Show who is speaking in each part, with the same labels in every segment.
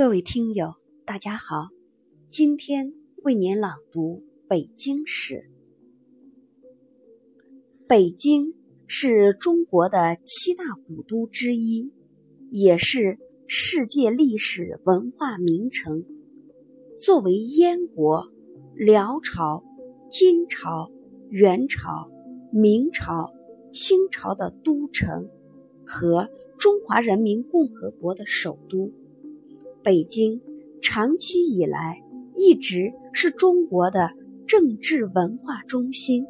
Speaker 1: 各位听友，大家好，今天为您朗读《北京史》。北京是中国的七大古都之一，也是世界历史文化名城。作为燕国、辽朝、金朝、元朝、明朝、清朝的都城和中华人民共和国的首都。北京长期以来一直是中国的政治文化中心。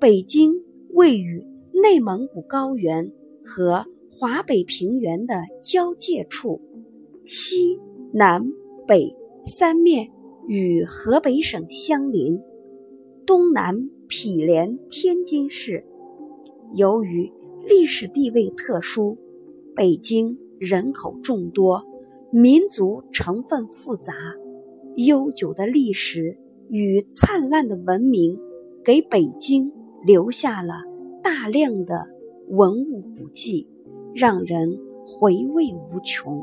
Speaker 1: 北京位于内蒙古高原和华北平原的交界处，西南北三面与河北省相邻，东南毗连天津市。由于历史地位特殊，北京人口众多。民族成分复杂，悠久的历史与灿烂的文明，给北京留下了大量的文物古迹，让人回味无穷。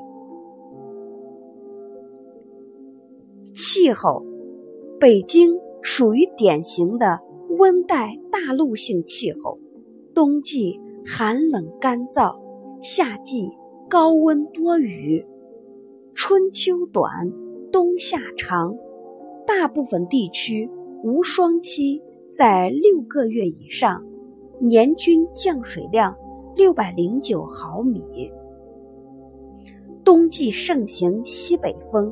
Speaker 1: 气候，北京属于典型的温带大陆性气候，冬季寒冷干燥，夏季高温多雨。春秋短，冬夏长，大部分地区无霜期在六个月以上，年均降水量六百零九毫米。冬季盛行西北风，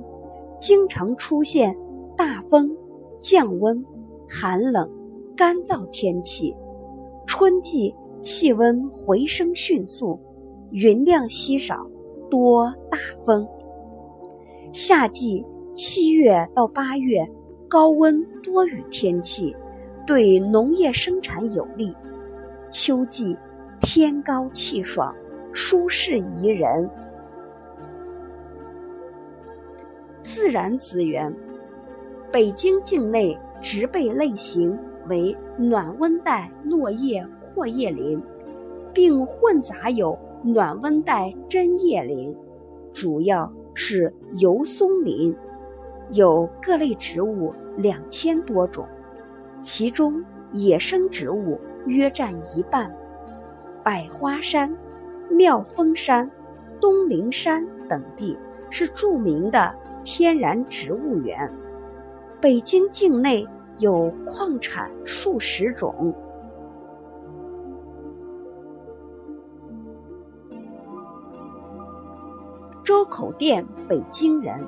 Speaker 1: 经常出现大风、降温、寒冷、干燥天气。春季气温回升迅速，云量稀少，多大风。夏季七月到八月，高温多雨天气，对农业生产有利。秋季天高气爽，舒适宜人。自然资源，北京境内植被类型为暖温带落叶阔叶林，并混杂有暖温带针叶林，主要。是油松林，有各类植物两千多种，其中野生植物约占一半。百花山、妙峰山、东陵山等地是著名的天然植物园。北京境内有矿产数十种。周口店北京人，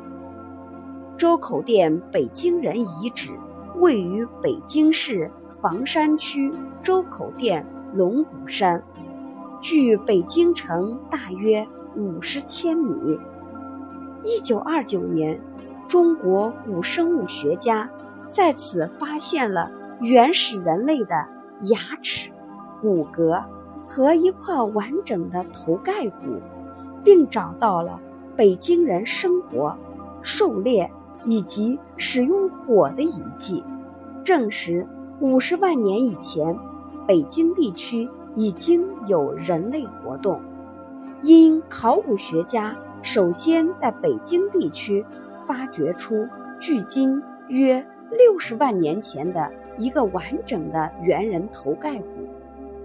Speaker 1: 周口店北京人遗址位于北京市房山区周口店龙骨山，距北京城大约五十千米。一九二九年，中国古生物学家在此发现了原始人类的牙齿、骨骼和一块完整的头盖骨，并找到了。北京人生活、狩猎以及使用火的遗迹，证实五十万年以前，北京地区已经有人类活动。因考古学家首先在北京地区发掘出距今约六十万年前的一个完整的猿人头盖骨，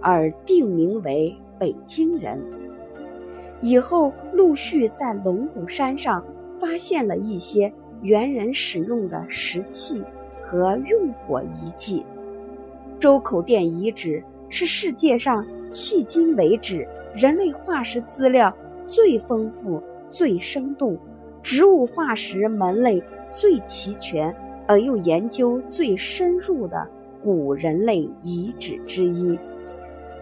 Speaker 1: 而定名为北京人。以后陆续在龙骨山上发现了一些猿人使用的石器和用火遗迹。周口店遗址是世界上迄今为止人类化石资料最丰富、最生动、植物化石门类最齐全而又研究最深入的古人类遗址之一。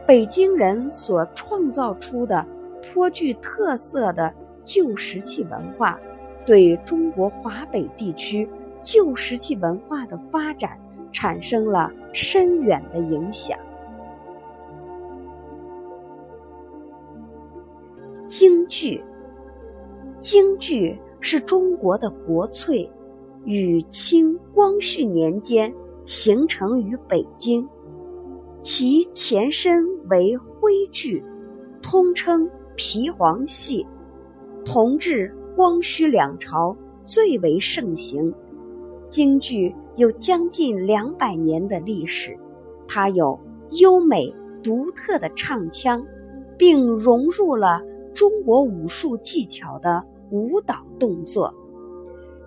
Speaker 1: 北京人所创造出的。颇具特色的旧石器文化，对中国华北地区旧石器文化的发展产生了深远的影响。京剧，京剧是中国的国粹，与清光绪年间形成于北京，其前身为徽剧，通称。皮黄戏，同治、光绪两朝最为盛行。京剧有将近两百年的历史，它有优美独特的唱腔，并融入了中国武术技巧的舞蹈动作。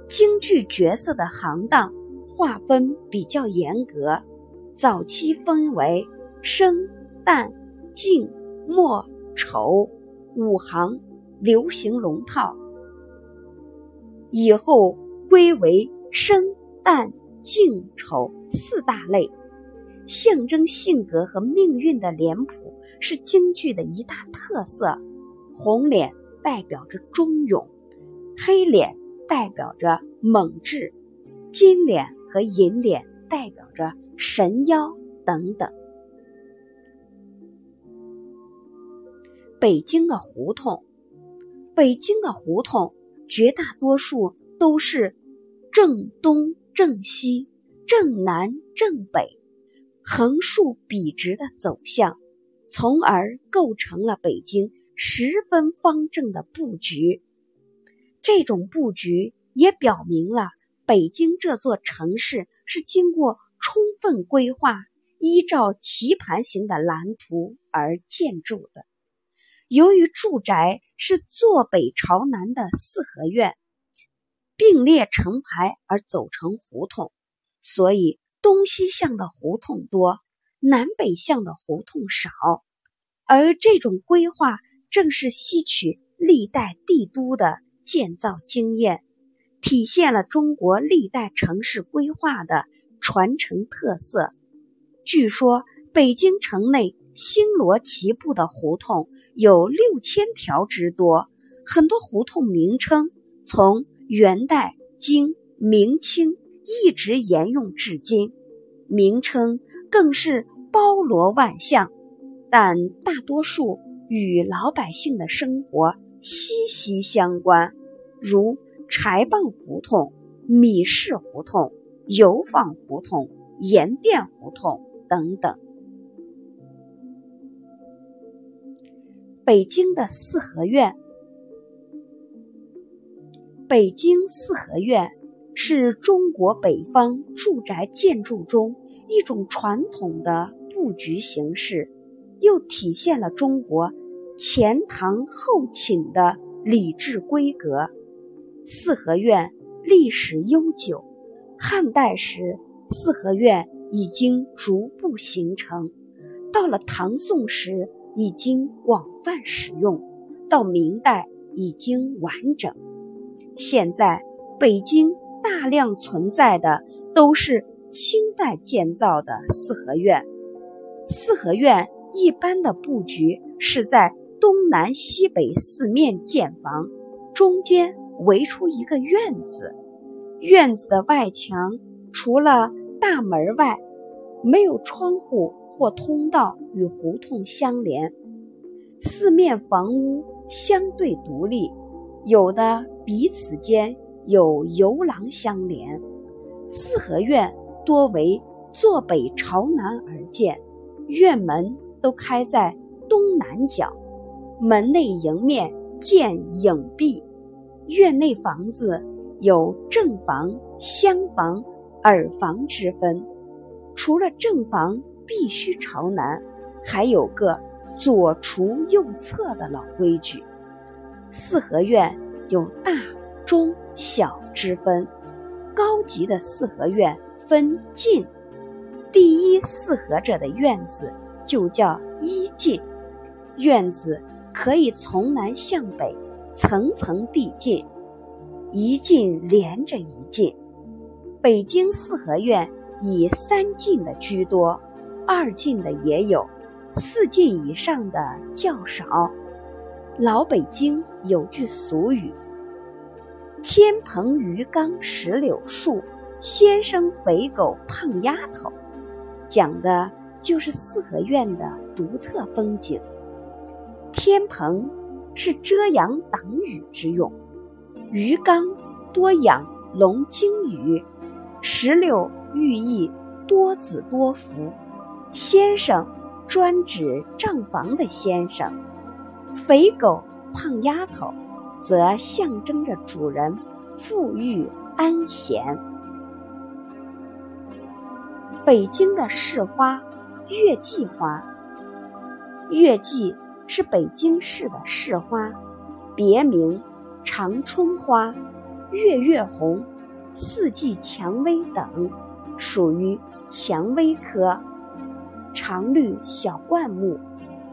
Speaker 1: 京剧角色的行当划分比较严格，早期分为生、旦、净、末、丑五行流行龙套，以后归为生。旦、净、丑四大类，象征性格和命运的脸谱是京剧的一大特色。红脸代表着忠勇，黑脸代表着猛志，金脸和银脸代表着神妖等等。北京的胡同，北京的胡同绝大多数都是正东。正西、正南、正北，横竖笔直的走向，从而构成了北京十分方正的布局。这种布局也表明了北京这座城市是经过充分规划，依照棋盘形的蓝图而建筑的。由于住宅是坐北朝南的四合院。并列成排而走成胡同，所以东西向的胡同多，南北向的胡同少。而这种规划正是吸取历代帝都的建造经验，体现了中国历代城市规划的传承特色。据说北京城内星罗棋布的胡同有六千条之多，很多胡同名称从。元代、清、明清一直沿用至今，名称更是包罗万象，但大多数与老百姓的生活息息相关，如柴棒胡同、米市胡同、油坊胡同、盐店胡同等等。北京的四合院。北京四合院是中国北方住宅建筑中一种传统的布局形式，又体现了中国前堂后寝的礼制规格。四合院历史悠久，汉代时四合院已经逐步形成，到了唐宋时已经广泛使用，到明代已经完整。现在北京大量存在的都是清代建造的四合院。四合院一般的布局是在东南西北四面建房，中间围出一个院子。院子的外墙除了大门外，没有窗户或通道与胡同相连，四面房屋相对独立。有的彼此间有游廊相连，四合院多为坐北朝南而建，院门都开在东南角，门内迎面见影壁。院内房子有正房、厢房、耳房之分，除了正房必须朝南，还有个左厨右侧的老规矩。四合院有大、中、小之分，高级的四合院分进，第一四合着的院子就叫一进，院子可以从南向北，层层递进，一进连着一进。北京四合院以三进的居多，二进的也有，四进以上的较少。老北京有句俗语：“天棚鱼缸石榴树，先生肥狗胖丫头”，讲的就是四合院的独特风景。天棚是遮阳挡雨之用，鱼缸多养龙鲸鱼，石榴寓意多子多福，先生专指账房的先生。肥狗、胖丫头，则象征着主人富裕安闲。北京的市花月季花，月季是北京市的市花，别名长春花、月月红、四季蔷薇等，属于蔷薇科，常绿小灌木，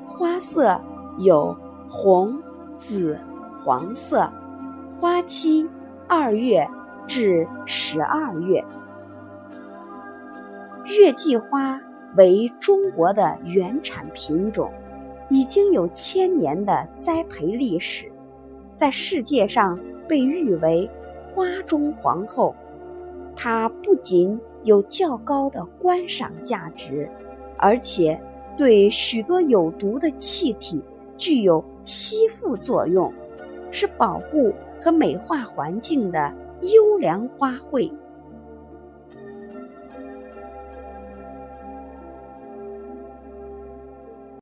Speaker 1: 花色有红、紫、黄色，花期二月至十二月。月季花为中国的原产品种，已经有千年的栽培历史，在世界上被誉为“花中皇后”。它不仅有较高的观赏价值，而且对许多有毒的气体具有吸附作用，是保护和美化环境的优良花卉。